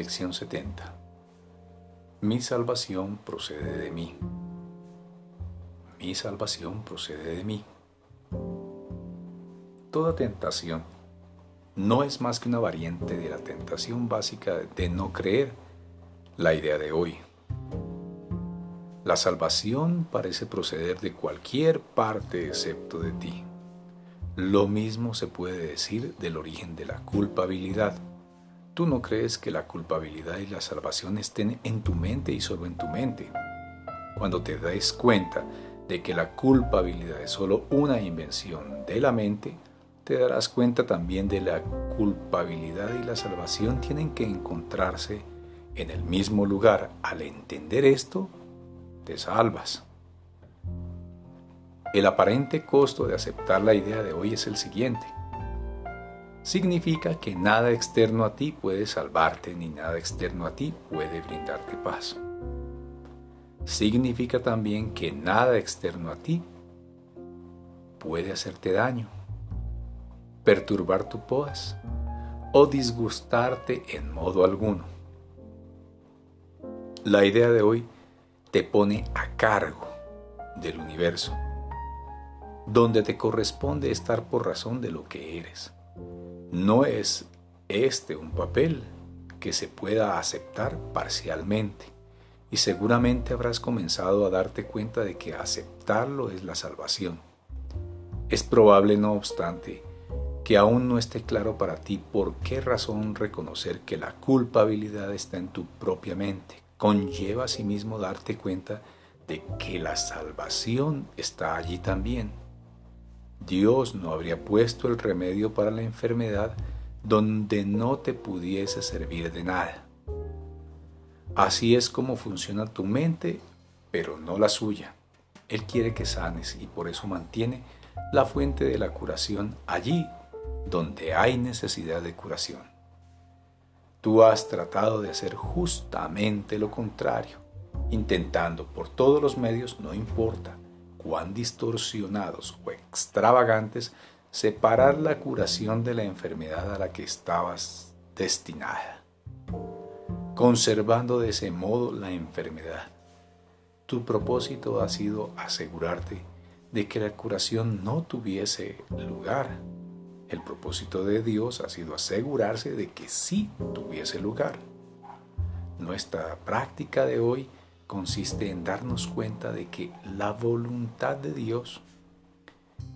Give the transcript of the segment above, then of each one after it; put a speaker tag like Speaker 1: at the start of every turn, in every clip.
Speaker 1: Lección 70 Mi salvación procede de mí. Mi salvación procede de mí. Toda tentación no es más que una variante de la tentación básica de no creer la idea de hoy. La salvación parece proceder de cualquier parte excepto de ti. Lo mismo se puede decir del origen de la culpabilidad. Tú no crees que la culpabilidad y la salvación estén en tu mente y solo en tu mente. Cuando te des cuenta de que la culpabilidad es solo una invención de la mente, te darás cuenta también de la culpabilidad y la salvación tienen que encontrarse en el mismo lugar. Al entender esto, te salvas. El aparente costo de aceptar la idea de hoy es el siguiente. Significa que nada externo a ti puede salvarte ni nada externo a ti puede brindarte paz. Significa también que nada externo a ti puede hacerte daño, perturbar tu paz o disgustarte en modo alguno. La idea de hoy te pone a cargo del universo donde te corresponde estar por razón de lo que eres. No es este un papel que se pueda aceptar parcialmente y seguramente habrás comenzado a darte cuenta de que aceptarlo es la salvación. Es probable, no obstante, que aún no esté claro para ti por qué razón reconocer que la culpabilidad está en tu propia mente. Conlleva asimismo darte cuenta de que la salvación está allí también. Dios no habría puesto el remedio para la enfermedad donde no te pudiese servir de nada. Así es como funciona tu mente, pero no la suya. Él quiere que sanes y por eso mantiene la fuente de la curación allí donde hay necesidad de curación. Tú has tratado de hacer justamente lo contrario, intentando por todos los medios, no importa, cuán distorsionados o extravagantes, separar la curación de la enfermedad a la que estabas destinada, conservando de ese modo la enfermedad. Tu propósito ha sido asegurarte de que la curación no tuviese lugar. El propósito de Dios ha sido asegurarse de que sí tuviese lugar. Nuestra práctica de hoy consiste en darnos cuenta de que la voluntad de Dios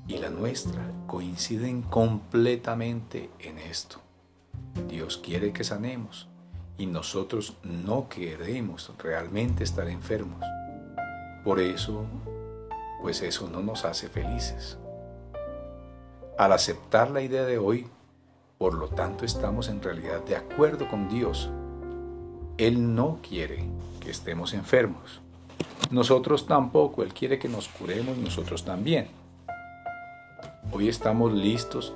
Speaker 1: y la nuestra coinciden completamente en esto. Dios quiere que sanemos y nosotros no queremos realmente estar enfermos. Por eso, pues eso no nos hace felices. Al aceptar la idea de hoy, por lo tanto estamos en realidad de acuerdo con Dios. Él no quiere que estemos enfermos. Nosotros tampoco, Él quiere que nos curemos nosotros también. Hoy estamos listos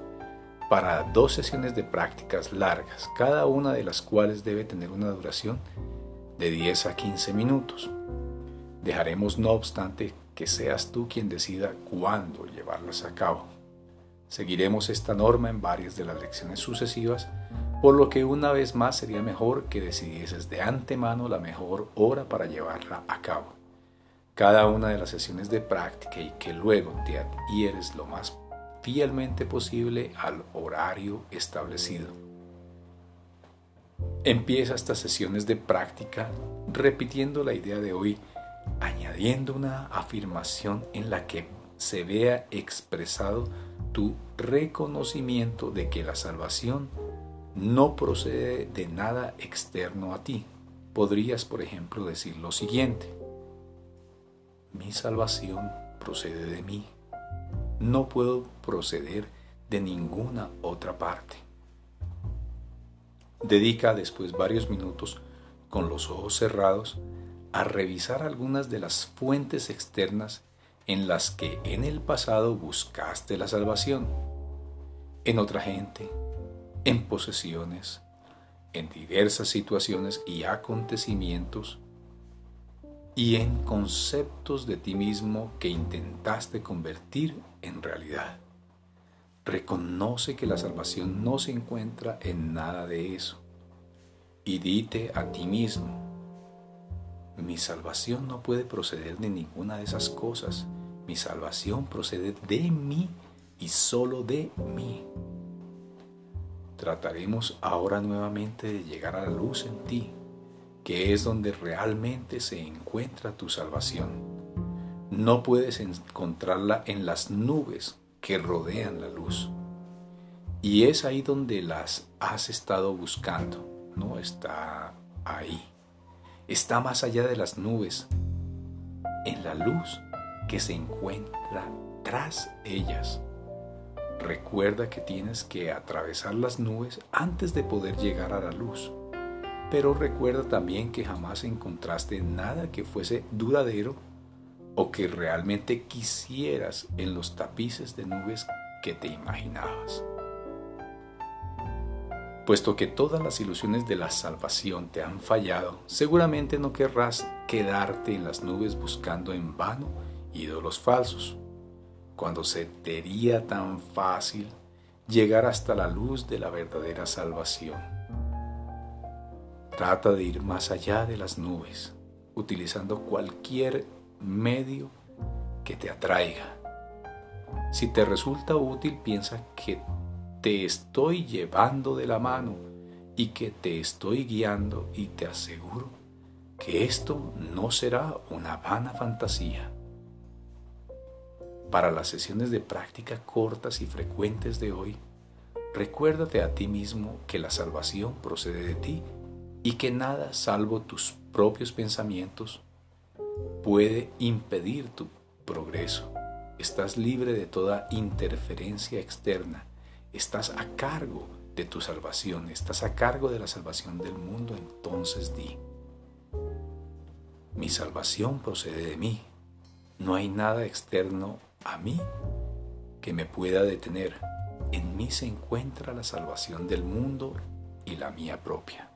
Speaker 1: para dos sesiones de prácticas largas, cada una de las cuales debe tener una duración de 10 a 15 minutos. Dejaremos no obstante que seas tú quien decida cuándo llevarlas a cabo. Seguiremos esta norma en varias de las lecciones sucesivas por lo que una vez más sería mejor que decidieses de antemano la mejor hora para llevarla a cabo. Cada una de las sesiones de práctica y que luego te adhieres lo más fielmente posible al horario establecido. Empieza estas sesiones de práctica repitiendo la idea de hoy, añadiendo una afirmación en la que se vea expresado tu reconocimiento de que la salvación no procede de nada externo a ti. Podrías, por ejemplo, decir lo siguiente. Mi salvación procede de mí. No puedo proceder de ninguna otra parte. Dedica después varios minutos con los ojos cerrados a revisar algunas de las fuentes externas en las que en el pasado buscaste la salvación. En otra gente, en posesiones, en diversas situaciones y acontecimientos y en conceptos de ti mismo que intentaste convertir en realidad. Reconoce que la salvación no se encuentra en nada de eso y dite a ti mismo, mi salvación no puede proceder de ninguna de esas cosas, mi salvación procede de mí y solo de mí. Trataremos ahora nuevamente de llegar a la luz en ti, que es donde realmente se encuentra tu salvación. No puedes encontrarla en las nubes que rodean la luz. Y es ahí donde las has estado buscando. No está ahí. Está más allá de las nubes, en la luz que se encuentra tras ellas. Recuerda que tienes que atravesar las nubes antes de poder llegar a la luz. Pero recuerda también que jamás encontraste nada que fuese duradero o que realmente quisieras en los tapices de nubes que te imaginabas. Puesto que todas las ilusiones de la salvación te han fallado, seguramente no querrás quedarte en las nubes buscando en vano ídolos falsos, cuando se te haría tan fácil llegar hasta la luz de la verdadera salvación. Trata de ir más allá de las nubes, utilizando cualquier medio que te atraiga. Si te resulta útil, piensa que te estoy llevando de la mano y que te estoy guiando y te aseguro que esto no será una vana fantasía. Para las sesiones de práctica cortas y frecuentes de hoy, recuérdate a ti mismo que la salvación procede de ti y que nada salvo tus propios pensamientos puede impedir tu progreso. Estás libre de toda interferencia externa. Estás a cargo de tu salvación. Estás a cargo de la salvación del mundo. Entonces di, mi salvación procede de mí. No hay nada externo a mí que me pueda detener. En mí se encuentra la salvación del mundo y la mía propia.